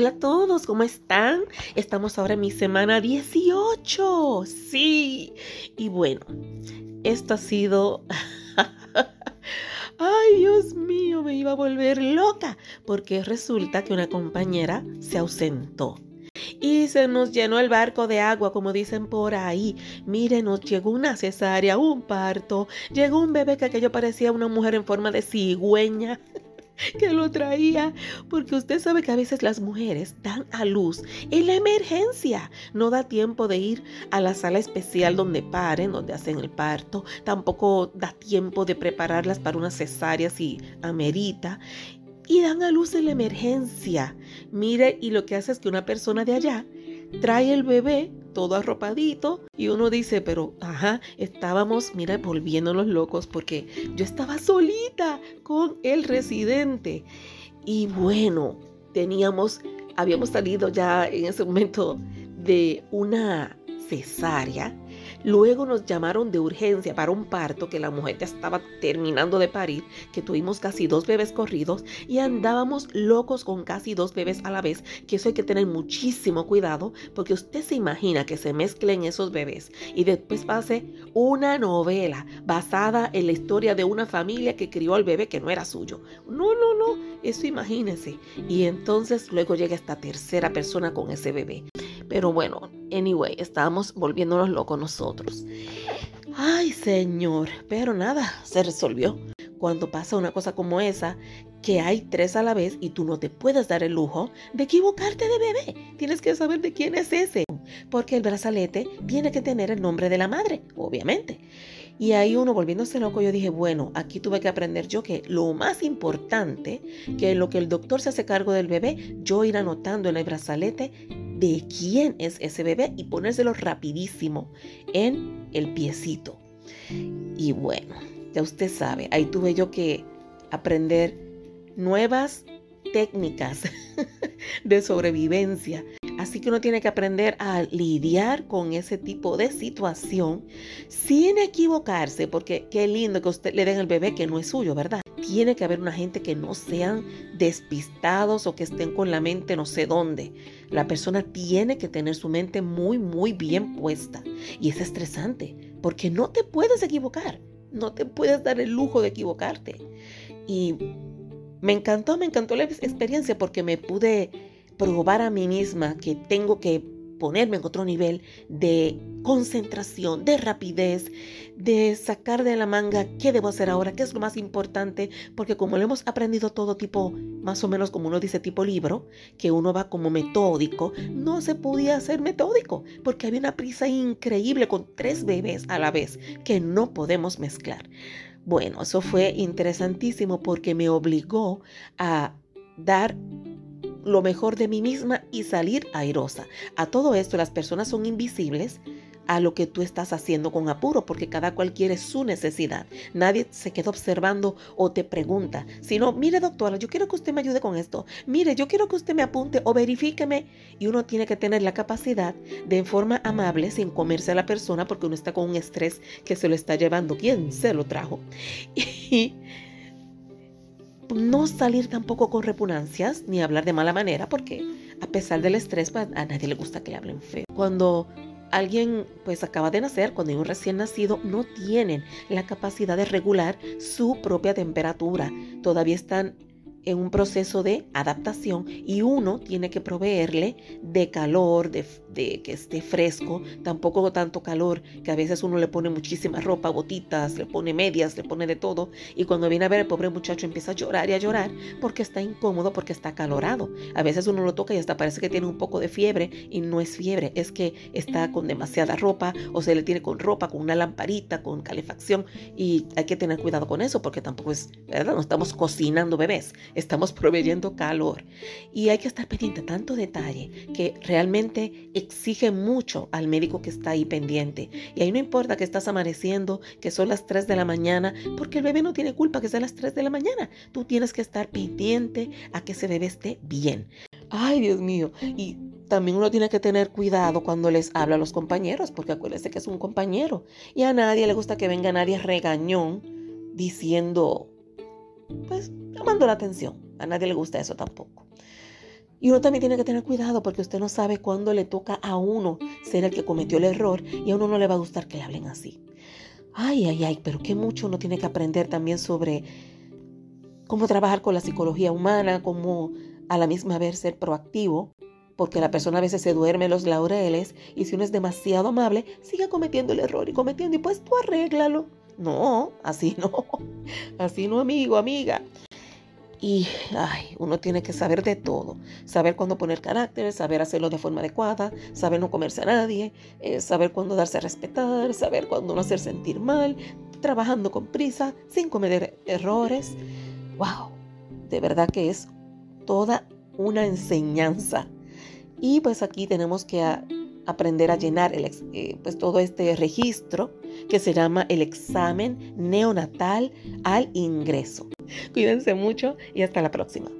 Hola a todos, ¿cómo están? Estamos ahora en mi semana 18. Sí. Y bueno, esto ha sido... Ay, Dios mío, me iba a volver loca porque resulta que una compañera se ausentó. Y se nos llenó el barco de agua, como dicen por ahí. Mire, nos llegó una cesárea, un parto, llegó un bebé que aquello parecía una mujer en forma de cigüeña. que lo traía, porque usted sabe que a veces las mujeres dan a luz en la emergencia. No da tiempo de ir a la sala especial donde paren, donde hacen el parto. Tampoco da tiempo de prepararlas para una cesárea si amerita. Y dan a luz en la emergencia. Mire, y lo que hace es que una persona de allá trae el bebé todo arropadito y uno dice, pero ajá, estábamos, mira, volviéndonos locos porque yo estaba solita con el residente. Y bueno, teníamos, habíamos salido ya en ese momento de una cesárea Luego nos llamaron de urgencia para un parto que la mujer ya estaba terminando de parir, que tuvimos casi dos bebés corridos y andábamos locos con casi dos bebés a la vez, que eso hay que tener muchísimo cuidado porque usted se imagina que se mezclen esos bebés y después pase una novela basada en la historia de una familia que crió al bebé que no era suyo. No, no, no, eso imagínense. Y entonces luego llega esta tercera persona con ese bebé. Pero bueno, anyway, estábamos volviéndonos locos nosotros. Ay, señor, pero nada, se resolvió. Cuando pasa una cosa como esa, que hay tres a la vez y tú no te puedes dar el lujo de equivocarte de bebé. Tienes que saber de quién es ese, porque el brazalete tiene que tener el nombre de la madre, obviamente. Y ahí uno volviéndose loco, yo dije, bueno, aquí tuve que aprender yo que lo más importante, que lo que el doctor se hace cargo del bebé, yo ir anotando en el brazalete de quién es ese bebé y ponérselo rapidísimo en el piecito. Y bueno, ya usted sabe, ahí tuve yo que aprender nuevas técnicas de sobrevivencia. Así que uno tiene que aprender a lidiar con ese tipo de situación sin equivocarse, porque qué lindo que usted le den el bebé que no es suyo, ¿verdad? Tiene que haber una gente que no sean despistados o que estén con la mente no sé dónde. La persona tiene que tener su mente muy, muy bien puesta. Y es estresante, porque no te puedes equivocar. No te puedes dar el lujo de equivocarte. Y me encantó, me encantó la experiencia porque me pude probar a mí misma que tengo que ponerme en otro nivel de concentración, de rapidez, de sacar de la manga qué debo hacer ahora, qué es lo más importante, porque como lo hemos aprendido todo tipo, más o menos como uno dice tipo libro, que uno va como metódico, no se podía hacer metódico, porque había una prisa increíble con tres bebés a la vez que no podemos mezclar. Bueno, eso fue interesantísimo porque me obligó a dar lo mejor de mí misma y salir airosa. A todo esto las personas son invisibles a lo que tú estás haciendo con apuro, porque cada cual quiere su necesidad. Nadie se queda observando o te pregunta, sino, mire doctora, yo quiero que usted me ayude con esto, mire, yo quiero que usted me apunte o verifíqueme. Y uno tiene que tener la capacidad de en forma amable, sin comerse a la persona, porque uno está con un estrés que se lo está llevando. ¿Quién se lo trajo? Y no salir tampoco con repugnancias ni hablar de mala manera, porque a pesar del estrés, pues, a nadie le gusta que le hablen feo. Cuando alguien pues acaba de nacer, cuando hay un recién nacido, no tienen la capacidad de regular su propia temperatura. Todavía están en un proceso de adaptación y uno tiene que proveerle de calor, de, que esté fresco, tampoco tanto calor, que a veces uno le pone muchísima ropa, botitas, le pone medias, le pone de todo y cuando viene a ver el pobre muchacho empieza a llorar y a llorar porque está incómodo, porque está calorado. A veces uno lo toca y hasta parece que tiene un poco de fiebre y no es fiebre, es que está con demasiada ropa o se le tiene con ropa, con una lamparita, con calefacción y hay que tener cuidado con eso porque tampoco es, ¿verdad? No estamos cocinando bebés estamos proveyendo calor. Y hay que estar pendiente tanto detalle que realmente exige mucho al médico que está ahí pendiente. Y ahí no importa que estás amaneciendo, que son las 3 de la mañana, porque el bebé no tiene culpa que sea las 3 de la mañana. Tú tienes que estar pendiente a que ese bebé esté bien. Ay, Dios mío. Y también uno tiene que tener cuidado cuando les habla a los compañeros, porque acuérdese que es un compañero. Y a nadie le gusta que venga nadie regañón diciendo, pues llamando la atención. A nadie le gusta eso tampoco. Y uno también tiene que tener cuidado porque usted no sabe cuándo le toca a uno ser el que cometió el error y a uno no le va a gustar que le hablen así. Ay, ay, ay, pero qué mucho uno tiene que aprender también sobre cómo trabajar con la psicología humana, cómo a la misma vez ser proactivo, porque la persona a veces se duerme en los laureles y si uno es demasiado amable, sigue cometiendo el error y cometiendo y pues tú arréglalo. No, así no, así no amigo, amiga. Y ay, uno tiene que saber de todo, saber cuándo poner carácter, saber hacerlo de forma adecuada, saber no comerse a nadie, eh, saber cuándo darse a respetar, saber cuándo no hacer sentir mal, trabajando con prisa, sin cometer errores. ¡Wow! De verdad que es toda una enseñanza. Y pues aquí tenemos que aprender a llenar el, eh, pues todo este registro que se llama el examen neonatal al ingreso. Cuídense mucho y hasta la próxima.